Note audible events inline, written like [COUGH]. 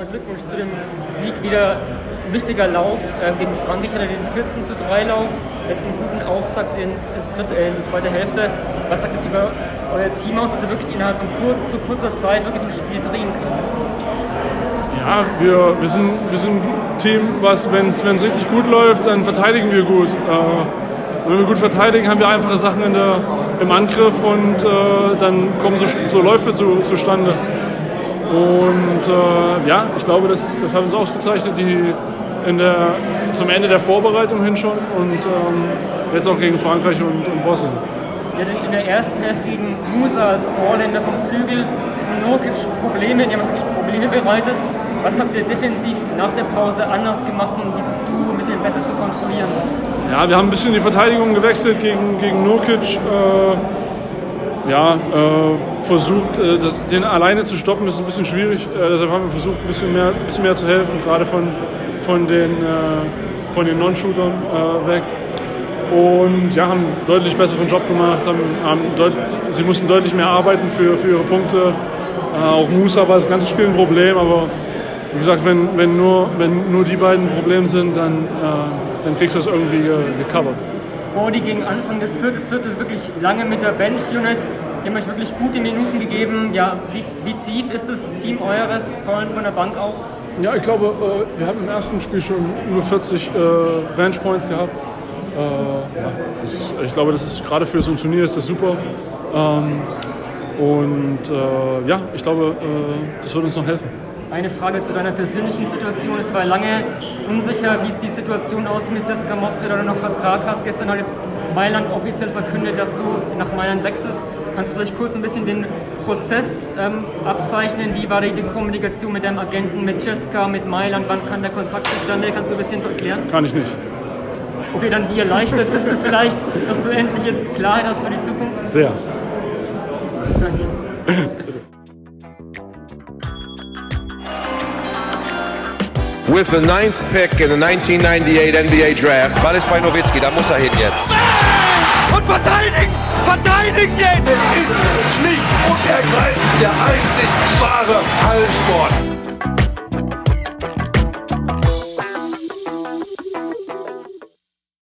Erstmal Glückwunsch zu dem Sieg. Wieder ein wichtiger Lauf äh, gegen Frankreich, hatte den 14 zu 3 Lauf. Jetzt einen guten Auftakt ins, ins dritte, äh, in die zweite Hälfte. Was sagt es über euer Team aus, dass ihr wirklich innerhalb von kurz, zu kurzer Zeit wirklich ein Spiel drehen könnt? Ja, wir, wir, sind, wir sind ein Team, was, wenn es richtig gut läuft, dann verteidigen wir gut. Äh, wenn wir gut verteidigen, haben wir einfache Sachen in der, im Angriff und äh, dann kommen so, so Läufe zu, zustande. Und äh, ja, ich glaube, das, das hat uns ausgezeichnet, die in der, zum Ende der Vorbereitung hin schon und ähm, jetzt auch gegen Frankreich und, und Bosnien. Hattet in der ersten Hälfte gegen Musa als Vorländer vom Flügel Nurkic Probleme, die haben wirklich Probleme bereitet. Was habt ihr defensiv nach der Pause anders gemacht, um dieses Duo ein bisschen besser zu kontrollieren? Ja, wir haben ein bisschen die Verteidigung gewechselt gegen, gegen Nurkic. Äh, ja, äh, versucht, äh, das, den alleine zu stoppen, ist ein bisschen schwierig. Äh, deshalb haben wir versucht, ein bisschen mehr, ein bisschen mehr zu helfen, gerade von, von den, äh, von den Non-Shootern äh, weg. Und ja, haben deutlich besseren Job gemacht. Haben, haben sie mussten deutlich mehr arbeiten für, für ihre Punkte. auch Musa war das ganze Spiel ein Problem, aber wie gesagt, wenn, wenn, nur, wenn nur die beiden ein Problem sind, dann, äh, dann kriegst du das irgendwie gecovert. Gordy gegen Anfang des vierten Viertel wirklich lange mit der Bench-Unit. Die haben euch wirklich gute Minuten gegeben. Ja, wie, wie tief ist das Team eures, vor allem von der Bank auch? Ja, ich glaube, äh, wir haben im ersten Spiel schon über 40 äh, Bench-Points gehabt. Äh, ist, ich glaube, das ist gerade für so ein Turnier ist das super. Ähm, und ja, ich glaube, das wird uns noch helfen. Eine Frage zu deiner persönlichen Situation. Es war lange unsicher, wie ist die Situation aus mit Seska Moskau, da du noch Vertrag hast. Gestern hat jetzt Mailand offiziell verkündet, dass du nach Mailand wechselst. Kannst du vielleicht kurz ein bisschen den Prozess ähm, abzeichnen? Wie war die Kommunikation mit deinem Agenten, mit Cesca, mit Mailand? Wann kann der Kontakt zustande? Kannst du ein bisschen erklären? Kann ich nicht. Okay, dann wie erleichtert bist du vielleicht, dass du endlich jetzt Klarheit hast für die Zukunft? Sehr. Danke. [LAUGHS] With the ninth pick in the 1998 NBA Draft. Ball ist bei Nowitzki, da muss er hin jetzt. Und verteidigen! Verteidigen jetzt!